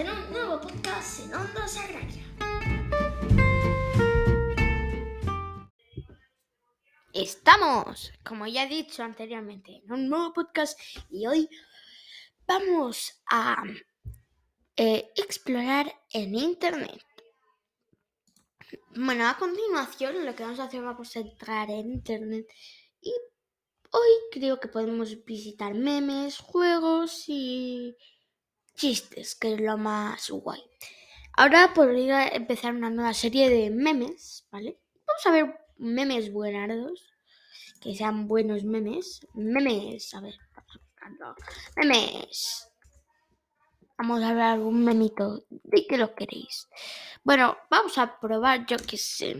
en un nuevo podcast en Onda. Estamos, como ya he dicho anteriormente, en un nuevo podcast y hoy vamos a eh, explorar en Internet. Bueno, a continuación lo que vamos a hacer vamos a entrar en Internet y hoy creo que podemos visitar memes, juegos y chistes, que es lo más guay. Ahora podría empezar una nueva serie de memes, ¿vale? Vamos a ver memes buenardos, que sean buenos memes. Memes, a ver, memes. Vamos a ver algún memito. ¿De qué lo queréis? Bueno, vamos a probar, yo que sé,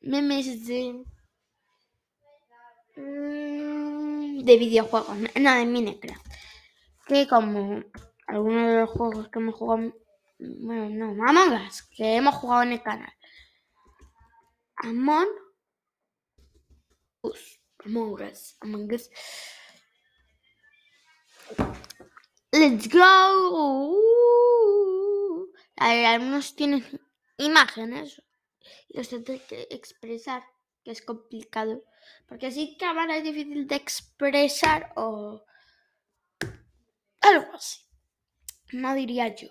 memes de... Mm, de videojuegos, no, de Minecraft. Que como algunos de los juegos que hemos jugado, bueno, no, Among Us, que hemos jugado en el canal. Among Us, Among Us, Among Us. Let's go. Algunos tienen imágenes y los tengo que expresar, que es complicado. Porque así cámara es difícil de expresar o algo así. No diría yo.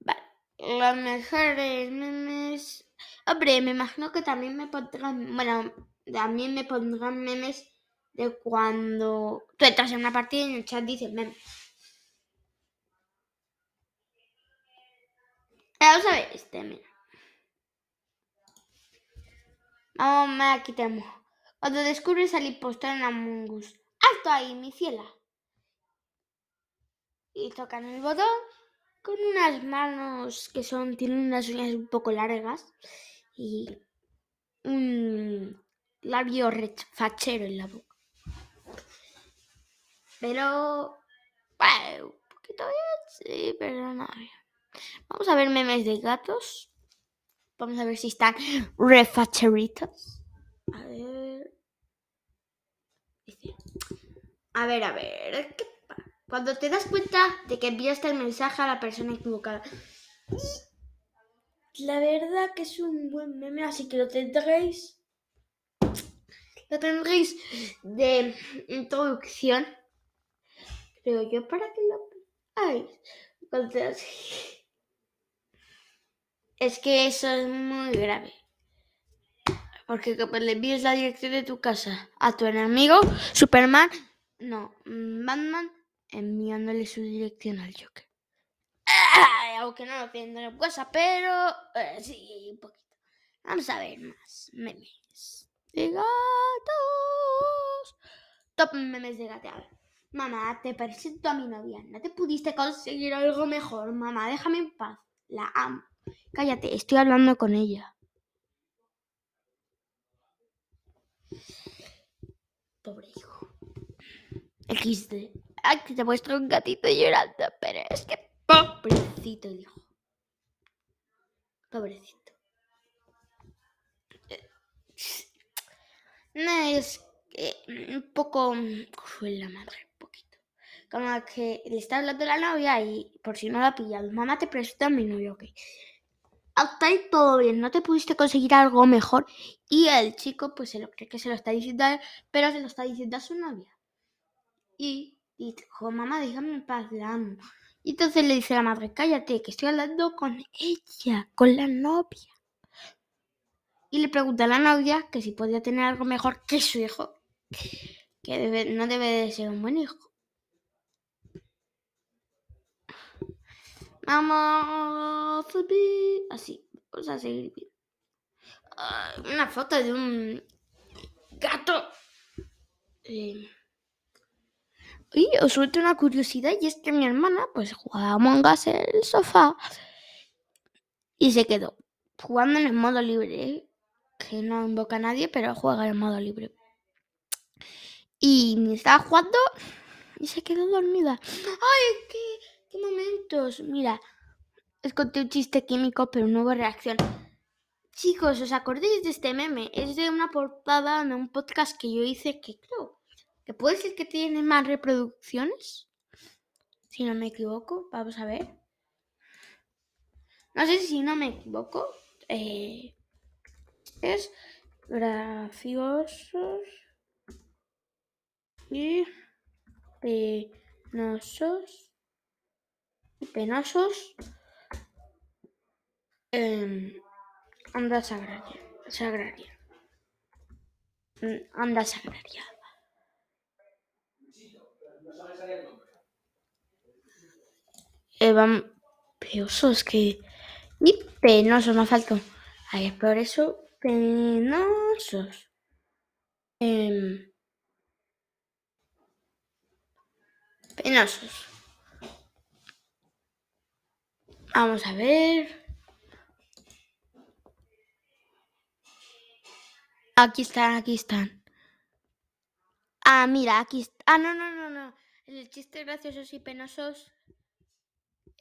Vale. Los mejores memes. Hombre, me imagino que también me pondrán. Bueno, también me pondrán memes de cuando tú entras en una partida y en el chat dices memes. Vamos a ver este, mira. Vamos, aquí tenemos. Cuando descubres al impostor en Among Us. ¡Alto ahí, mi ciela! Y tocan el botón con unas manos que son, tienen unas uñas un poco largas y un labio fachero en la boca. Pero, un poquito bien, sí, pero no. Vamos a ver memes de gatos. Vamos a ver si están refacheritos. A ver. A ver, a ver. ¿Qué cuando te das cuenta de que enviaste el mensaje a la persona equivocada. La verdad que es un buen meme, así que lo tendréis. Lo tendréis de introducción. Creo yo para que lo Ay, Es que eso es muy grave. Porque que le envíes la dirección de tu casa a tu enemigo, Superman, no, Batman, enviándole su dirección al Joker. Aunque no lo tienen en WhatsApp, pero eh, sí, un poquito. Vamos a ver más memes de gatos. Top memes de gatear. Mamá, te presento a mi novia. ¿No te pudiste conseguir algo mejor? Mamá, déjame en paz. La amo. Cállate, estoy hablando con ella. Pobre hijo. XD. Aquí te muestro un gatito llorando, pero es que pobrecito hijo. Pobrecito. No, es un poco cruel la madre, un poquito. Como que le está hablando la novia y por si no la ha pillado, mamá te presta a mi novio, ok. Hasta ahí todo bien, no te pudiste conseguir algo mejor y el chico pues se lo cree que se lo está diciendo a él, pero se lo está diciendo a su novia. Y y dijo, mamá, déjame en paz, la amo. Y entonces le dice a la madre, cállate, que estoy hablando con ella, con la novia. Y le pregunta a la novia que si podía tener algo mejor que su hijo, que no debe de ser un buen hijo. Vamos así, vamos a seguir una foto de un gato. Eh, y os suelto una curiosidad y es que mi hermana pues jugaba Among Us en el sofá y se quedó jugando en el modo libre, que no invoca a nadie, pero juega en modo libre. Y me estaba jugando y se quedó dormida. ¡Ay, qué, momentos! Mira, les un chiste químico, pero no hubo reacción. Chicos, ¿os acordáis de este meme? Es de una portada de un podcast que yo hice que creo que puede ser que tiene más reproducciones. Si no me equivoco, vamos a ver. No sé si no me equivoco. eh, es graciosos y penosos y penosos onda sagraria, sagraria. Mm, Onda sagraria. Eh, vam- peosos que y penosos me faltó. Ahí por eso penosos. Em, penosos. Vamos a ver. Aquí están, aquí están. Ah, mira, aquí. Ah, no, no, no, no. El chiste graciosos y penosos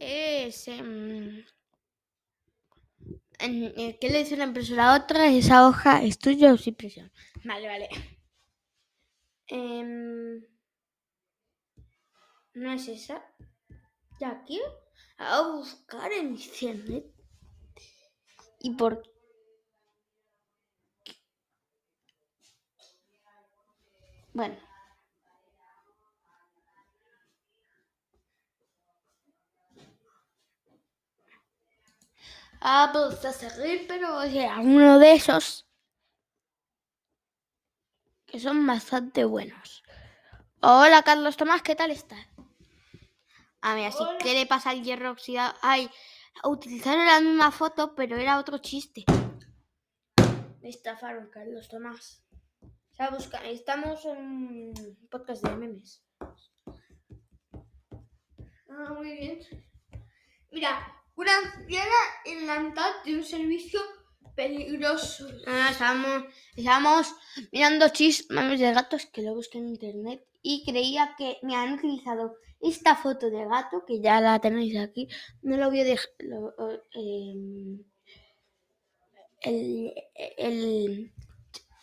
es. em, en- ¿Qué le dice una impresora a otra? Esa hoja es tuya o sin presión. Vale, vale. Em, no es esa. Ya aquí. A buscar en internet. ¿Y por qué? Bueno. Ah, pues a seguir, pero era uno de esos que son bastante buenos. Hola, Carlos Tomás, ¿qué tal estás? Ah, mira, sí, ¿qué le pasa al hierro oxidado? Ay, utilizaron la misma foto, pero era otro chiste. Me estafaron, Carlos Tomás. Sea, busca- Estamos en un podcast de memes. Ah, muy bien. Mira, una anciana en la mitad de un servicio peligroso. Ah, estábamos, estábamos mirando chis memes de gatos que lo busqué en internet y creía que me han utilizado esta foto de gato, que ya la tenéis aquí. No lo voy a dejar. em, el, el-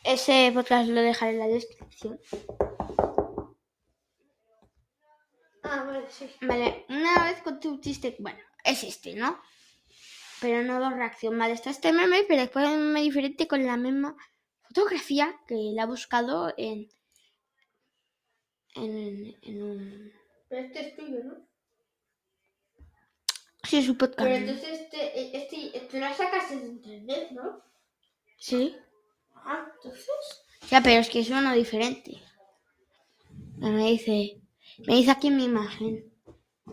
ese podcast lo dejaré en la descripción. Ah, vale, sí. Vale, una vez conté un chiste, bueno, es este, ¿no? Pero no reacción. Vale, está este meme, pero después hay un meme diferente con la misma fotografía que la ha buscado en. en, en un. Pero este es tuyo, ¿no? Sí, es un podcast. Pero entonces este, este, tú la sacas de internet, ¿no? Sí. Ah, entonces. Ya, pero es que es uno diferente. Me dice. Dice aquí mi imagen.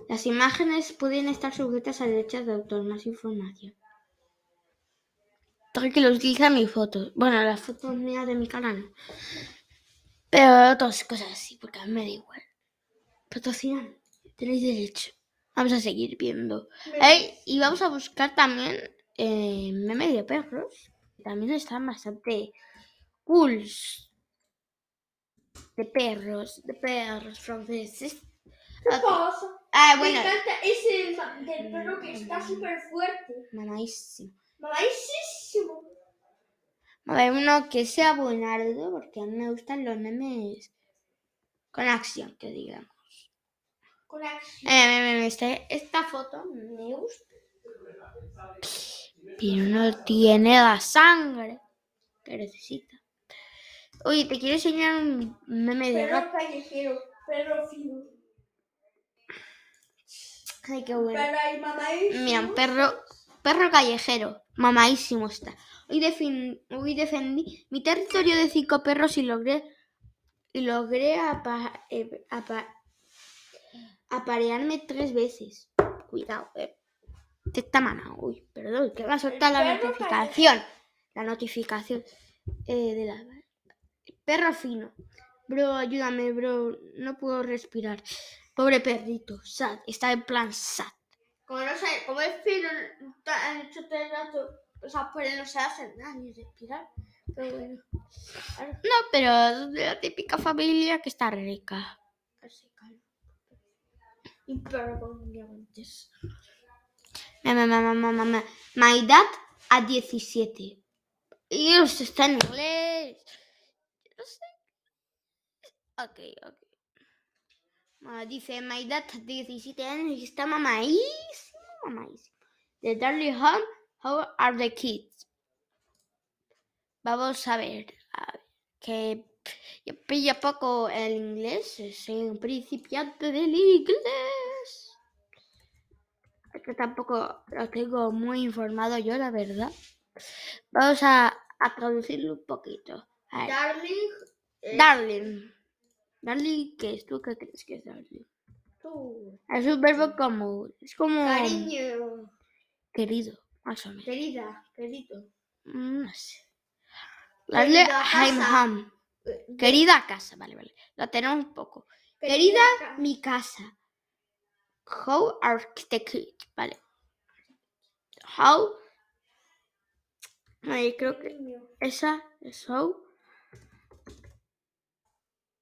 Las imágenes pueden estar sujetas a derechos de autor. Más información. Tengo que lo utiliza mi foto. Bueno, las fotos mías de mi canal. no. Pero otras cosas así, porque a mí me da igual. Patrocinan. Tenéis derecho. Vamos a seguir viendo. Y vamos a buscar también eh, memes de perros. También están bastante cool. De perros, de perros franceses. ¿Qué pasa? Ah, Me bueno. encanta ese del perro que está súper fuerte. Mamadísimo. Mamadísimo. A ver, uno que sea buenardo, porque a mí me gustan los memes con acción, que digamos. Con acción. Eh, me- me- me- este- esta foto me gusta. Pero no tiene la sangre que necesita. Oye, te quiero enseñar un meme de gato. Perro callejero, perro fino. Ay, qué bueno. Pero. Mira, perro, perro callejero. Mamadísimo está. Hoy, defin- hoy defendí mi territorio de cinco perros y logré y logré apa- eh, apa- aparearme tres veces. Cuidado, eh. Te está mano. Uy, perdón, que va a soltar la notificación. La notificación eh, de la. Perro fino. Bro, ayúdame, bro. No puedo respirar. Pobre perrito. Sad. Está en plan sad. Como no sé, como es fino, han hecho todo el rato, o sea, pues no se hacen nada ni respirar. Pero bueno, No, pero de la típica familia que está rica. así calma. Y perro con diamantes. Mamá, mamá, mamá, mamá. My dad a 17. Y está en inglés. Ok, ok. Ah, dice, a 17 años y está mamadísimo, mamadísimo. de Darling Home, How Are the Kids? Vamos a ver, a ver, que yo pilla poco el inglés, soy un principiante del inglés. Es que tampoco lo tengo muy informado yo, la verdad. Vamos a, a traducirlo un poquito. Darling. darling. Darling, ¿qué es? ¿Tú qué crees que es darling? tú. Es un verbo como, es como Cariño. querido, más o menos. Querida. Querido. Mm, No sé. Darle Querida I'm home. Eh, Querida casa, vale, vale. Lo tenemos un poco. Querida ca- mi casa. How kids? Vale. How. Ay, creo que esa es how.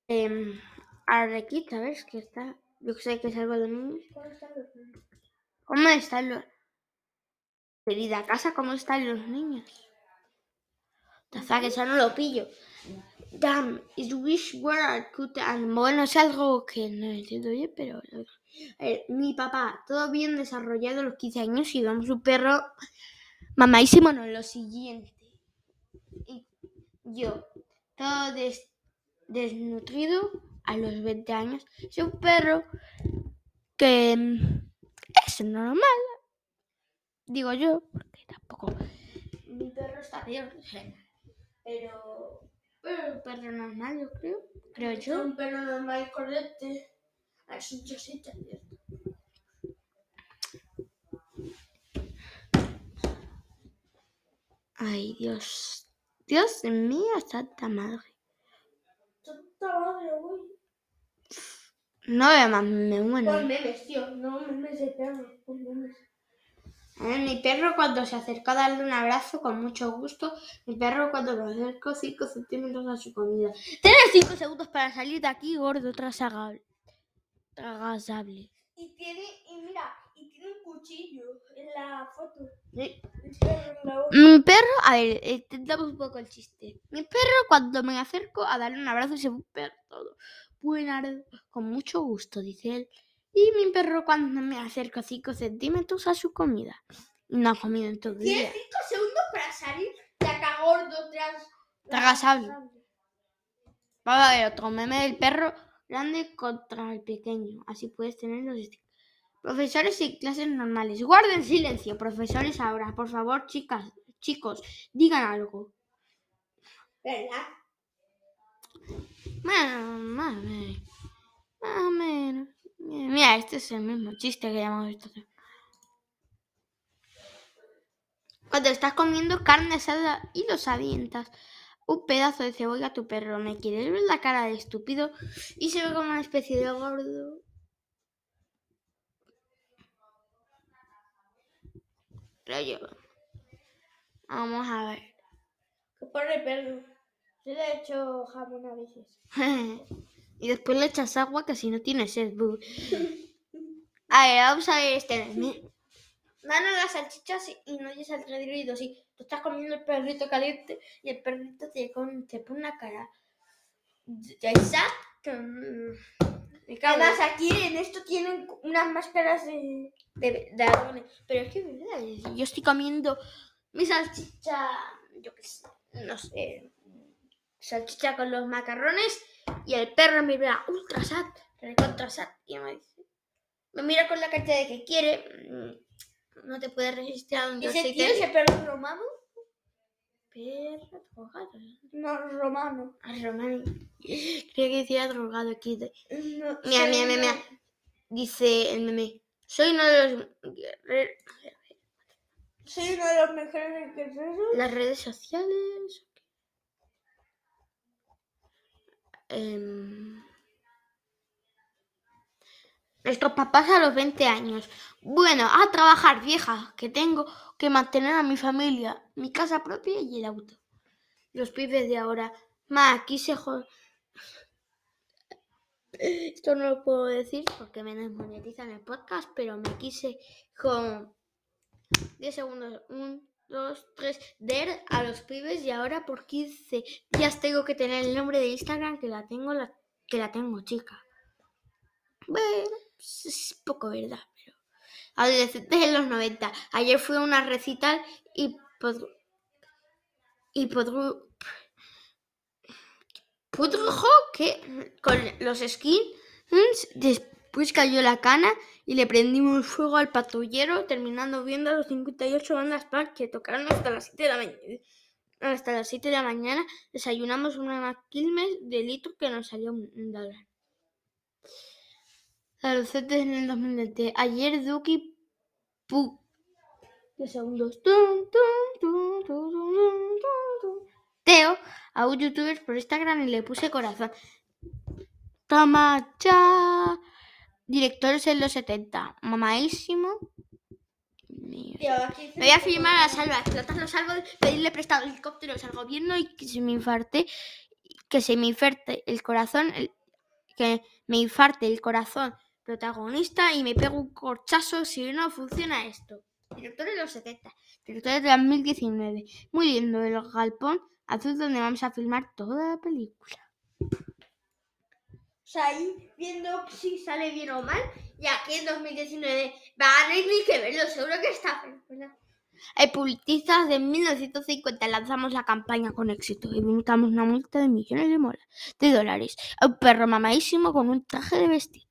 Em, are the kids, ¿sabes? Que está. Yo sé que es algo de niños. ¿Cómo están los. Querida casa, ¿cómo están los niños? Taza, que eso no lo pillo. Damn, is wish were a good and Bueno, es algo que no entiendo bien, pero. Ver, mi papá, todo bien desarrollado a los 15 años y vamos un perro mamadísimo, no, lo siguiente. Y yo, todo des- desnutrido a los 20 años. Soy un perro que mm, es normal. Digo yo, porque tampoco. Mi perro está bien, pero. Pero un perro normal, yo creo. Creo Es yo. un perro normal y correcto. Es un chosito. Ay, Dios. Dios mío, santa madre. Tanta madre, güey. No veo más, me muero. Pon memes, tío. No memes de perro. Pon memes. A ver, mi perro cuando se acercó a darle un abrazo con mucho gusto, mi perro cuando me acercó 5 centímetros a su comida. Tienes 5 segundos para salir de aquí, gordo, trasagable. Tragasable. Y tiene, y mira, cuchillo en la foto. Sí. El perro en la boca. Mi perro, a ver, intentamos un poco el chiste. Mi perro cuando me acerco a darle un abrazo se perro todo. Buenardo, con mucho gusto, dice él. Y mi perro cuando me acerco 5 centímetros a su comida. No ha comido en todo el Tiene día. 5 segundos para salir acá gordo tras. Tragasable. Vamos a ver otro meme del perro grande contra el pequeño. Así puedes tener los. Profesores y clases normales. Guarden silencio, profesores ahora. Por favor, chicas, chicos, digan algo. ¿Verdad? Más o menos. Más o menos. Mira, este es el mismo chiste que visto. hacer. Cuando estás comiendo carne asada y los avientas un pedazo de cebolla a tu perro, ¿me quieres ver la cara de estúpido? Y se ve como una especie de gordo. Pero yo. Vamos a ver. Que pobre perro. Yo le he hecho jamón a veces. y después le echas agua que si no tiene sed. A ver, vamos a ver este. Mano las salchichas y no oyes el redrido. Sí, tú estás comiendo el perrito caliente y el perrito te, con- te pone una cara. Exacto. Además, aquí en esto tienen unas máscaras de, de, de ladrones. Pero es que, ¿verdad? Yo estoy comiendo mi salchicha, yo qué sé, no sé, salchicha con los macarrones y el perro me mira ultra sad, recontra sad, y me dice, me mira con la cara de que quiere, mm, no te puedes resistir a un ¿Y ese tío, ese perro romano? Perro drogado. No, romano. Ah, Romani. Creo que decía drogado aquí. de- No, Mira, mira, mira, mira. Dice el meme. Soy uno de los. Soy uno de los mejores guerreros. Las redes sociales. Em, Nuestros papás a los 20 años. Bueno, a trabajar, vieja, que tengo que mantener a mi familia, mi casa propia y el auto. Los pibes de ahora. Ma, aquí se Esto no lo puedo decir porque me desmonetizan el podcast, pero me quise con 10 segundos. 1, 2, 3. Der a los pibes y ahora por 15 días tengo que tener el nombre de Instagram que la tengo, la, que la tengo, chica. Bueno, es poco verdad, pero Adolescentes en los 90. Ayer fui a una recital y pod- y podru- Pudrujo que con los skins después cayó la cana y le prendimos fuego al patrullero terminando viendo a los 58 bandas punk que tocaron hasta las 7 de la mañana. Hasta las 7 de la mañana desayunamos una quilmes de litro que nos salió un dólar. Adolescentes en el 2020. Ayer Duki Pu. De segundos. Teo a un youtuber por Instagram y le puse corazón. Toma ya. Directores en los 70. Mamadísimo. Mío. Tío, aquí Me voy a filmar a la salva, explotarlo, salgo, pedirle prestado helicópteros al gobierno y que se me infarte, que se me inferte el corazón, el- que me infarte el corazón protagonista y me pego un corchazo si no funciona esto. Director de los 70, director de 2019. Muy lindo el galpón azul donde vamos a filmar toda la película. O sea, ahí viendo si sale bien o mal. Y aquí en 2019 va a haber ni que verlo, seguro que está. Hay publicistas de 1950 lanzamos la campaña con éxito y limitamos una multa de millones de, mola- de dólares a un perro mamadísimo con un traje de vestir.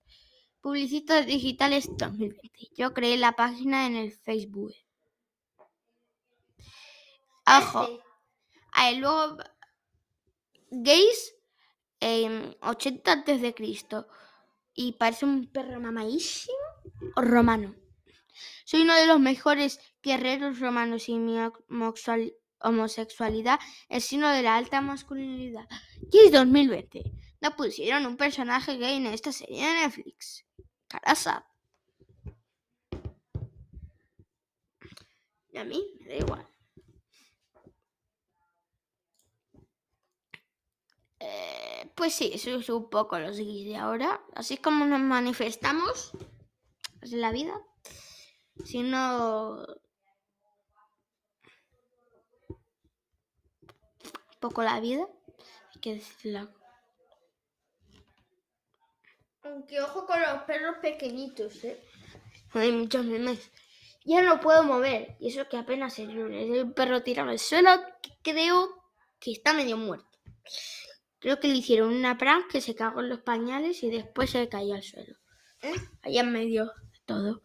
Publicistas digitales 2020. Yo creé la página en el Facebook. Ajo. Este, Ah, y luego gays en 80 antes de Cristo y parece un perro mamadísimo romano. Soy uno de los mejores guerreros romanos y mi homosexualidad es signo de la alta masculinidad. Y es 2020. No pusieron un personaje gay en esta serie de Netflix. Carasa. Y a mí me da igual. Eh, pues sí, eso es un poco los gays de ahora. Así como nos manifestamos en la vida. Si no. Poco la vida. Hay que decirlo. Aunque ojo con los perros pequeñitos, ¿eh? Hay muchos memes. Ya no puedo mover. Y eso que apenas es lunes. Un perro tirado al suelo creo que está medio muerto. Creo que le hicieron una prank que se cagó en los pañales y después se cayó al suelo. ¿Eh? Allá en medio de todo.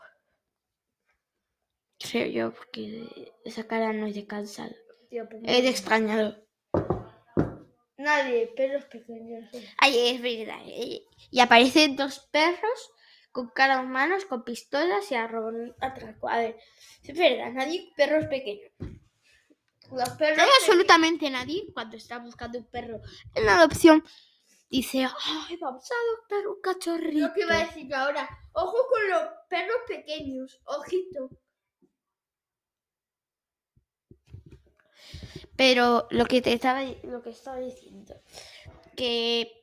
Creo yo, porque esa cara no es de cansado. Pues Es de extrañado. Nadie, perros pequeños. Ay, es verdad. eh. Y aparecen dos perros con cara humanos, con pistolas y a robar atraco. A ver, es verdad, nadie perros pequeños. Los perros No hay absolutamente nadie cuando está buscando un perro en la adopción. Dice, ay, vamos a adoptar un cachorrito. Lo que iba a decir ahora. Ojo con los perros pequeños. Ojito. Pero lo que te estaba, lo que estaba diciendo, que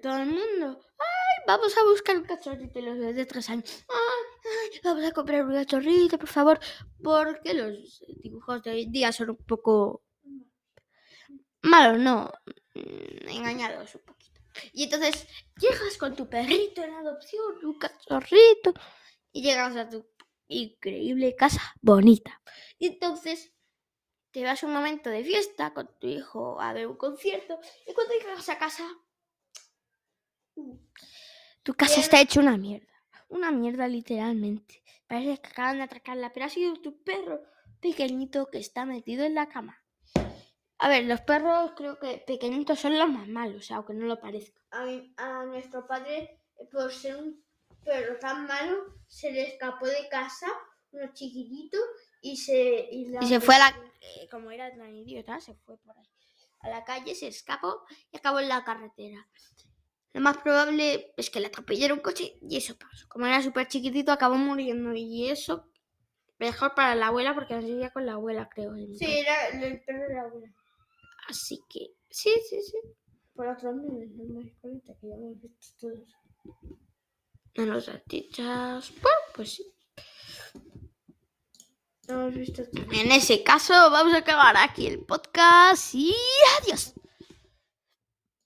todo el mundo, ay, vamos a buscar un cachorrito y los bebés de tres años, ay, ay, vamos a comprar un cachorrito, por favor, porque los dibujos de hoy en día son un poco malos, no, mm, engañados un poquito. Y entonces llegas con tu perrito en adopción, un cachorrito, y llegas a tu increíble casa bonita. Y entonces te vas a un momento de fiesta con tu hijo a ver un concierto y cuando llegas a casa tu casa Bien. está hecha una mierda. una mierda literalmente. Parece que acaban de atracarla pero ha sido tu perro pequeñito que está metido en la cama. A ver los perros creo que pequeñitos son los más malos aunque no lo parezca. A, mi- a nuestro padre, por ser un perro tan malo, se le escapó de casa, uno chiquitito, y se... Y, la y se fue a la eh, como era tan idiota se fue por ahí a la calle se escapó y acabó en la carretera lo más probable es que le atropellara un coche y eso pasó. Como era súper chiquitito, acabó muriendo. Y eso, mejor para la abuela, porque así vivía con la abuela, creo. Sí, entonces. era el perro de la abuela. Así que, sí, sí, sí. Por memes, no me cuenta que ya hemos visto todos. En los salchichas. Bueno, pues sí. En ese caso, vamos a acabar aquí el podcast y adiós.